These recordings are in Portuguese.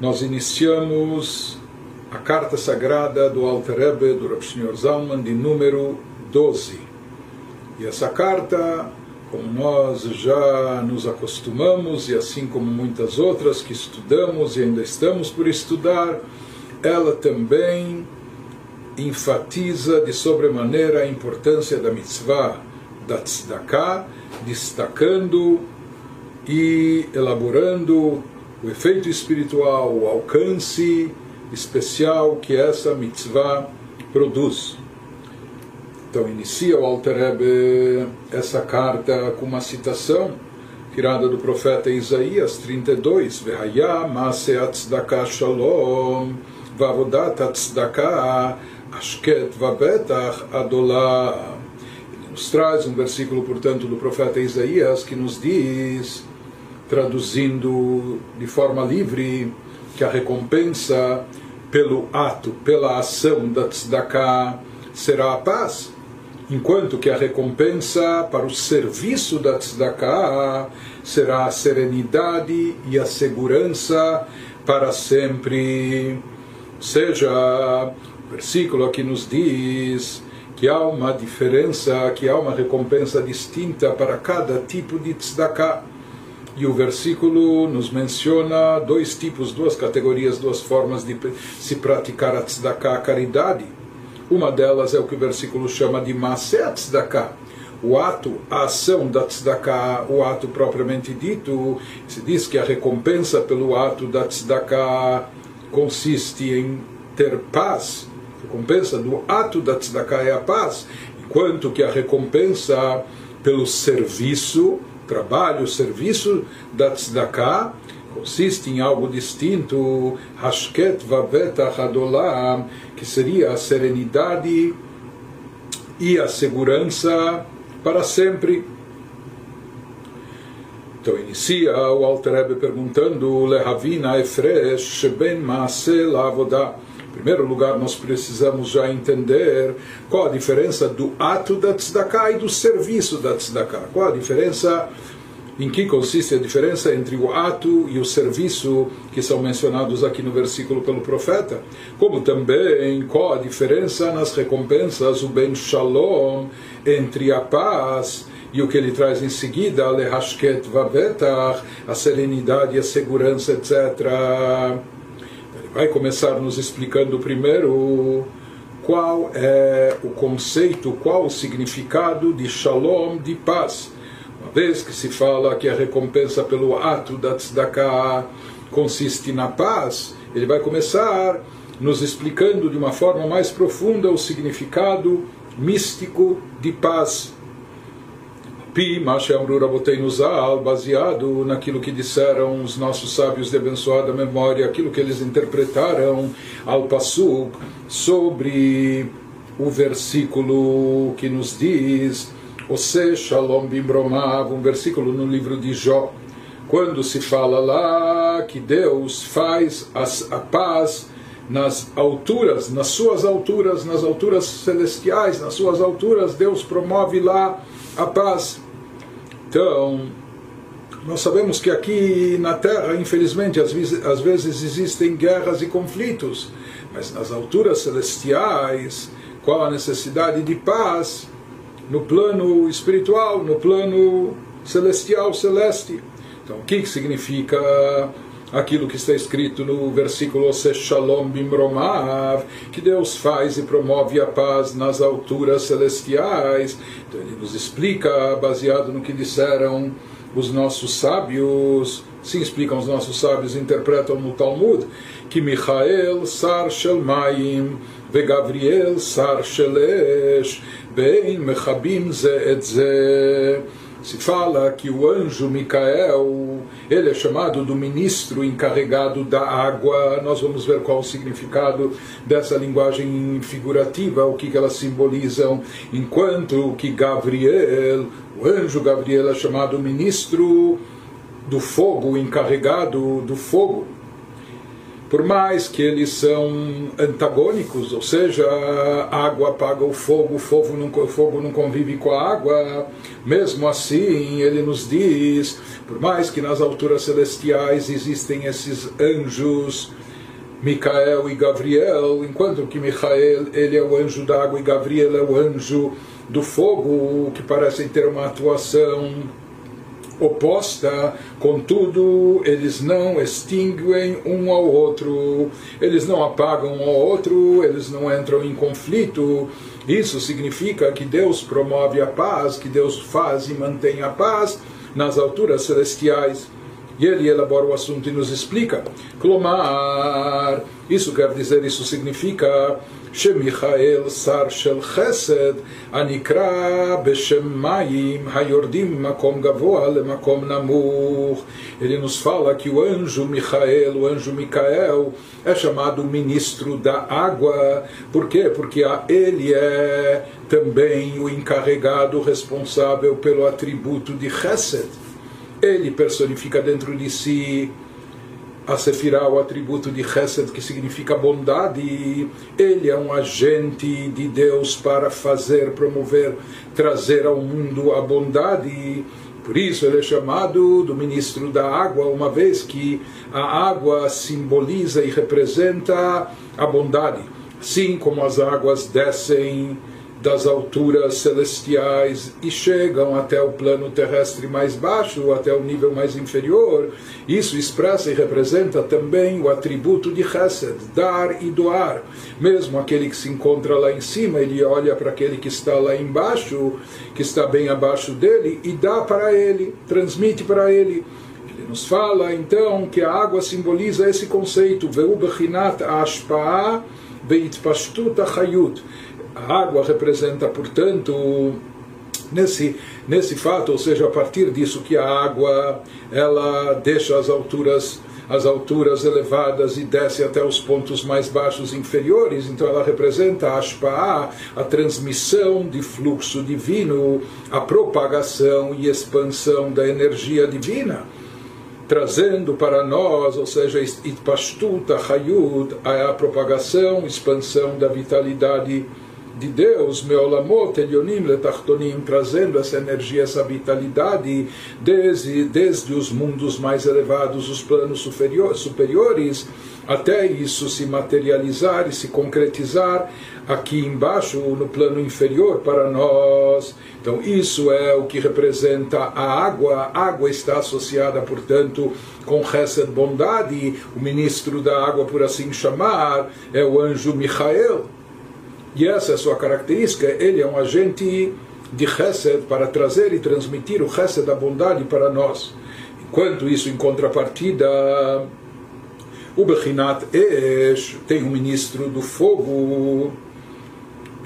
nós iniciamos a carta sagrada do Alter Rebbe, do Rav Shneur Zalman, de número 12. E essa carta, como nós já nos acostumamos, e assim como muitas outras que estudamos e ainda estamos por estudar, ela também enfatiza de sobremaneira a importância da mitzvah da tzedakah, destacando e elaborando o efeito espiritual, o alcance especial que essa mitzvah produz. Então inicia o Alter Rebbe essa carta com uma citação tirada do profeta Isaías 32, Vehaya Mase Atzdaka Shalom Vavodat Atzdaka Ashket Vabetach Adolah. Nos traz um versículo, portanto, do profeta Isaías que nos diz traduzindo de forma livre, que a recompensa pelo ato, pela ação da tzedakah será a paz, enquanto que a recompensa para o serviço da tzedakah será a serenidade e a segurança para sempre. Ou seja, o versículo aqui nos diz que há uma diferença, que há uma recompensa distinta para cada tipo de tzedakah e o versículo nos menciona dois tipos, duas categorias, duas formas de se praticar a tzedakah, a caridade. Uma delas é o que o versículo chama de Maaseh tzedakah, o ato, a ação da tzedakah, o ato propriamente dito. Se diz que a recompensa pelo ato da tzedakah consiste em ter paz. A recompensa do ato da tzedakah é a paz, enquanto que a recompensa pelo serviço trabalho, o serviço da tzedakah consiste em algo distinto, Hashket Vavet Achadolam, que seria a serenidade e a segurança para sempre. Então inicia o Alter Rebbe perguntando, Lehavina Efresh Ben Maaseh Lavodah primeiro lugar, nós precisamos já entender qual a diferença do ato da tzedakah e do serviço da tzedakah. Qual a diferença, em que consiste a diferença entre o ato e o serviço que são mencionados aqui no versículo pelo profeta. Como também qual a diferença nas recompensas, o ben shalom, entre a paz e o que ele traz em seguida, lehashket vavetach, a serenidade e a segurança, etc vai começar nos explicando primeiro qual é o conceito, qual o significado de shalom, de paz. Uma vez que se fala que a recompensa pelo ato da tzedakah consiste na paz, ele vai começar nos explicando de uma forma mais profunda o significado místico de paz. Pi Mashamru Rabotei Zal, baseado naquilo que disseram os nossos sábios de abençoada memória, aquilo que eles interpretaram ao Passuk sobre o versículo que nos diz Ose Shalom um versículo no livro de Jó, quando se fala lá que Deus faz a paz nas alturas, nas suas alturas, nas alturas celestiais, nas suas alturas, Deus promove lá a paz. Então, nós sabemos que aqui na Terra, infelizmente, às vezes, às vezes existem guerras e conflitos, mas nas alturas celestiais, qual a necessidade de paz no plano espiritual, no plano celestial, celeste? Então, o que significa aquilo que está escrito no versículo Shalom Bimromav, que Deus faz e promove a paz nas alturas celestiais. Então ele nos explica, baseado no que disseram os nossos sábios, sim explicam os nossos sábios, interpretam no Talmud, que Michael Sar Shelmaim ve Gabriel Sar Shelesh, bem Mechabim Ze et Ze se fala que o anjo Micael, ele é chamado do ministro encarregado da água. Nós vamos ver qual o significado dessa linguagem figurativa, o que, que elas simbolizam, enquanto que Gabriel, o anjo Gabriel é chamado ministro do fogo, encarregado do fogo. Por mais que eles são antagônicos, ou seja, a água apaga o fogo, o fogo não, o fogo não convive com a água, mesmo assim ele nos diz, por mais que nas alturas celestiais existem esses anjos, Micael e Gabriel, enquanto que Micael ele é o anjo da água e Gabriel é o anjo do fogo, que parecem ter uma atuação oposta, contudo, eles não extinguem um ao outro, eles não apagam um ao outro, eles não entram em conflito. Isso significa que Deus promove a paz, que Deus faz e mantém a paz nas alturas celestiais. E ele elabora o assunto e nos explica. Clomar, isso quer dizer, isso significa שמיכאל שר של חסד הנקרא בשם מים היורדים ממקום גבוה למקום נמוך. Ele nos fala que o anjo Michael, o anjo Micael, é chamado ministro da água. Por quê? Porque ele é também o encarregado responsável pelo atributo de Chesed. ele personifica dentro de si a Sefirah, o atributo de Chesed, que significa bondade, ele é um agente de Deus para fazer, promover, trazer ao mundo a bondade. Por isso ele é chamado do ministro da água, uma vez que a água simboliza e representa a bondade. Assim como as águas descem das alturas celestiais e chegam até o plano terrestre mais baixo, até o nível mais inferior. Isso expressa e representa também o atributo de Chesed, dar e doar. Mesmo aquele que se encontra lá em cima, ele olha para aquele que está lá embaixo, que está bem abaixo dele, e dá para ele, transmite para ele. Ele nos fala então que a água simboliza esse conceito, Veu Bechinat Ashpa'a Beitpashtut Achayut a água representa, portanto, nesse, nesse fato, ou seja, a partir disso que a água ela deixa as alturas as alturas elevadas e desce até os pontos mais baixos inferiores, então ela representa a Ashpa'a, a transmissão de fluxo divino, a propagação e expansão da energia divina, trazendo para nós, ou seja, Itpashtuta Hayud, a propagação, expansão da vitalidade divina de Deus, Meolamot Elionim Letachtonim, trazendo essa energia, essa vitalidade desde, desde os mundos mais elevados, os planos superior, superiores, até isso se materializar e se concretizar aqui embaixo, no plano inferior para nós. Então, isso é o que representa a água. A água está associada, portanto, com Hesed bondade. O ministro da água, por assim chamar, é o anjo Michael e essa é a sua característica, ele é um agente de Chesed para trazer e transmitir o Chesed da bondade para nós. Enquanto isso, em contrapartida, o Bechinat Esh tem um ministro do fogo,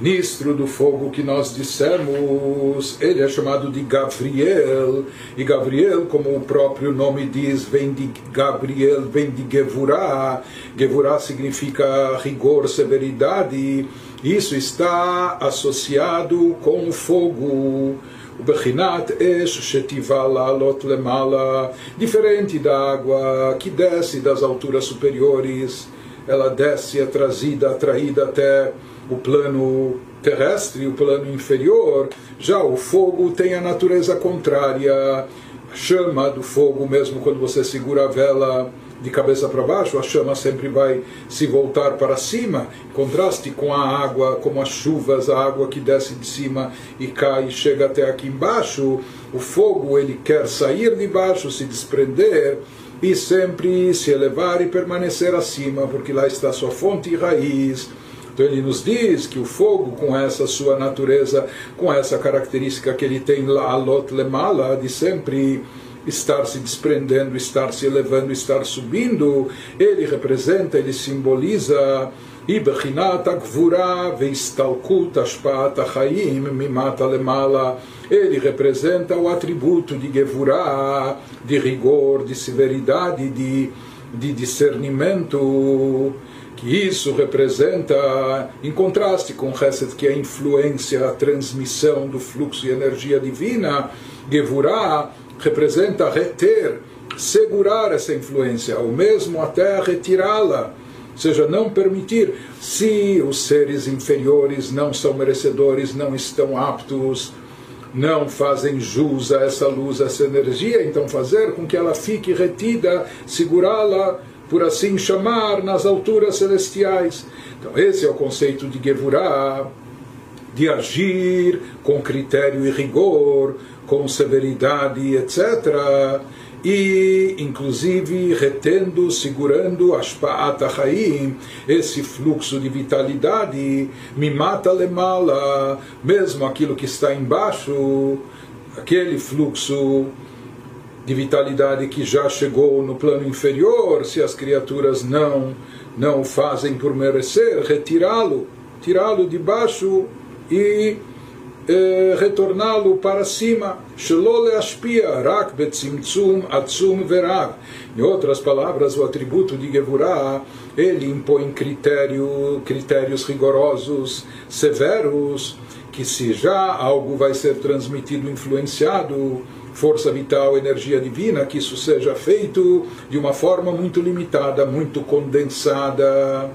ministro do fogo que nós dissemos, ele é chamado de Gabriel, e Gabriel, como o próprio nome diz, vem de Gabriel, vem de Gevurah, Gevurah significa rigor, severidade, isso está associado com o fogo. Esh Shetiva Lalot Lemala, diferente da água que desce das alturas superiores, ela desce, é trazida, atraída até o plano terrestre, o plano inferior. Já o fogo tem a natureza contrária, a chama do fogo, mesmo quando você segura a vela de cabeça para baixo, a chama sempre vai se voltar para cima, em contraste com a água, como as chuvas, a água que desce de cima e cai e chega até aqui embaixo. O fogo ele quer sair de baixo, se desprender e sempre se elevar e permanecer acima, porque lá está sua fonte e raiz. Então ele nos diz que o fogo, com essa sua natureza, com essa característica que ele tem lá, Lot Lemala, de sempre estar se desprendendo, estar se elevando, estar subindo, ele representa, ele simboliza Ibechinat Agvura Veistalkut Ashpaat Achaim Mimata Lemala. Ele representa o atributo de Gevurah, de rigor, de severidade, de, de discernimento que isso representa, em contraste com Hesed, que é a influência, a transmissão do fluxo e energia divina, Gevurah representa reter segurar essa influência, ou mesmo até retirá-la. Ou seja, não permitir, se os seres inferiores não são merecedores, não estão aptos, não fazem jus a essa luz, a essa energia, então fazer com que ela fique retida, segurá-la, por assim chamar, nas alturas celestiais. Então, esse é o conceito de Gevurah, de agir com critério e rigor, com severidade, etc. E, inclusive, retendo, segurando Ashpa'at Haim, esse fluxo de vitalidade, me mata lemala, mesmo aquilo que está embaixo, aquele fluxo de vitalidade que já chegou no plano inferior, se as criaturas não não o fazem por merecer, retirá-lo, tirá-lo de baixo e eh, retorná-lo para cima. rak betzimtzum atzum. Em outras palavras, o atributo de Gevurah, ele impõe critério, critérios rigorosos, severos, que se já algo vai ser transmitido, influenciado, força vital, energia divina, que isso seja feito de uma forma muito limitada, muito condensada,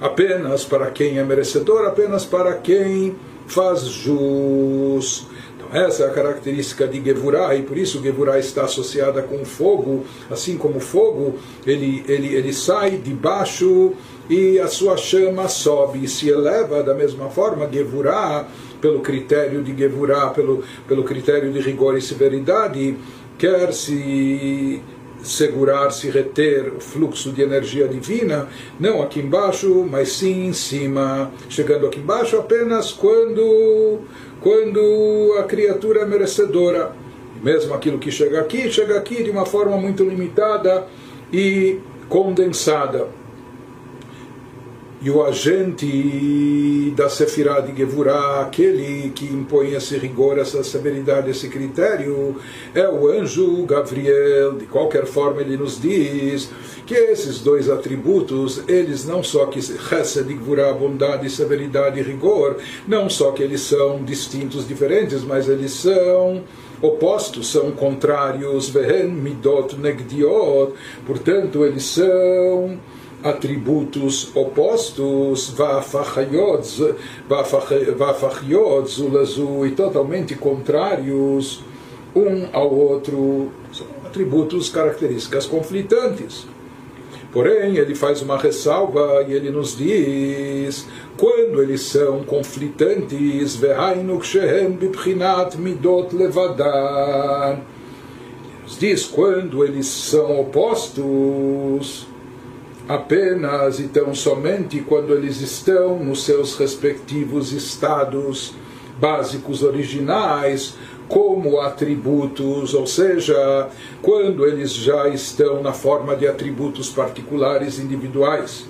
apenas para quem é merecedor, apenas para quem faz jus. Então, essa é a característica de Gevurah, e por isso Gevurah está associada com fogo, assim como fogo, ele, ele, ele sai de baixo e a sua chama sobe e se eleva da mesma forma, Gevurah pelo critério de Gevurah, pelo, pelo critério de rigor e severidade, quer se segurar, se reter o fluxo de energia divina, não aqui embaixo, mas sim em cima, chegando aqui embaixo apenas quando, quando a criatura é merecedora. Mesmo aquilo que chega aqui, chega aqui de uma forma muito limitada e condensada e o agente da Sefirah de Gevurah, aquele que impõe esse rigor, essa severidade, esse critério, é o anjo Gabriel. De qualquer forma, ele nos diz que esses dois atributos, eles não só que Chesed de Gevurah, bondade, severidade e rigor, não só que eles são distintos, diferentes, mas eles são opostos, são contrários, Vehen Midot Negdiot, portanto, eles são atributos opostos, vafachiot, e totalmente contrários um ao outro, são atributos, características conflitantes. Porém, ele faz uma ressalva e ele nos diz: quando eles são conflitantes, midot levadan. Diz quando eles são opostos apenas e tão somente quando eles estão nos seus respectivos estados básicos originais, como atributos, ou seja, quando eles já estão na forma de atributos particulares individuais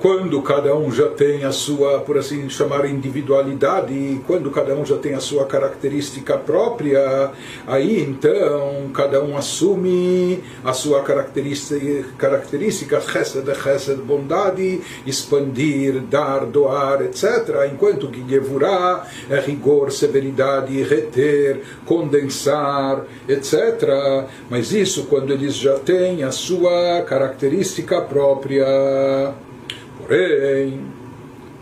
quando cada um já tem a sua, por assim chamar, individualidade, quando cada um já tem a sua característica própria, aí então cada um assume a sua característica, característica chesed, chesed, bondade, expandir, dar, doar, etc. Enquanto que Gevurah é rigor, severidade, reter, condensar, etc. Mas isso quando eles já têm a sua característica própria. Porém,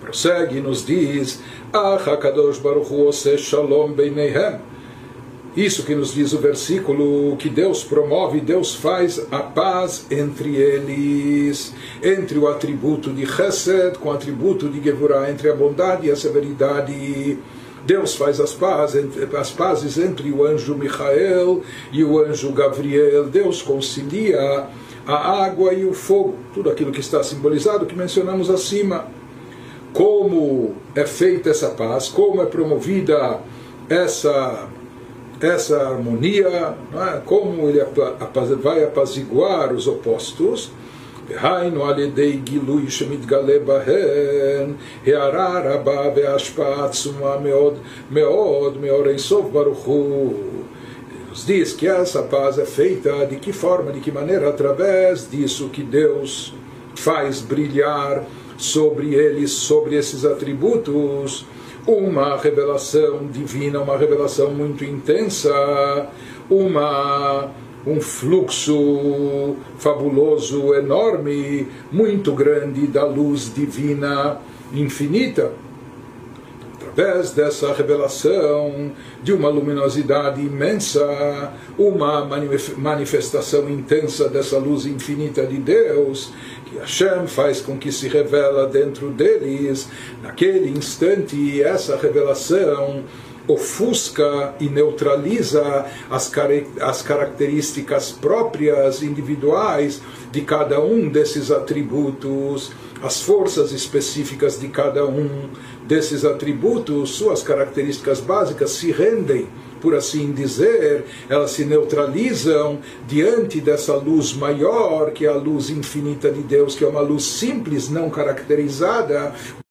prossegue e nos diz: Ah, Baruch Hu Shalom Beineihem. Isso que nos diz o versículo, que Deus promove, Deus faz a paz entre eles, entre o atributo de Chesed com o atributo de Gevurah, entre a bondade e a severidade. Deus faz as pazes, as pazes entre o anjo Michael e o anjo Gabriel. Deus concilia a água e o fogo, tudo aquilo que está simbolizado, que mencionamos acima. Como é feita essa paz, como é promovida essa, essa harmonia, é? como ele vai apaziguar os opostos. דהיינו על ידי גילוי שמתגלה בהן הערה רבה והשפעה עצומה מאוד מאוד מאור אינסוף ברוך הוא nos diz que essa paz é feita de que forma, de que maneira? Através disso que Deus faz brilhar sobre eles, sobre esses atributos, uma revelação divina, uma revelação muito intensa, uma um fluxo fabuloso, enorme, muito grande da luz divina infinita. Através dessa revelação de uma luminosidade imensa, uma manifestação intensa dessa luz infinita de Deus, que Hashem faz com que se revela dentro deles, naquele instante, essa revelação ofusca e neutraliza as, as características próprias, individuais de cada um desses atributos, as forças específicas de cada um desses atributos, suas características básicas se rendem por assim dizer, elas se neutralizam diante dessa luz maior, que é a luz infinita de Deus, que é uma luz simples, não caracterizada,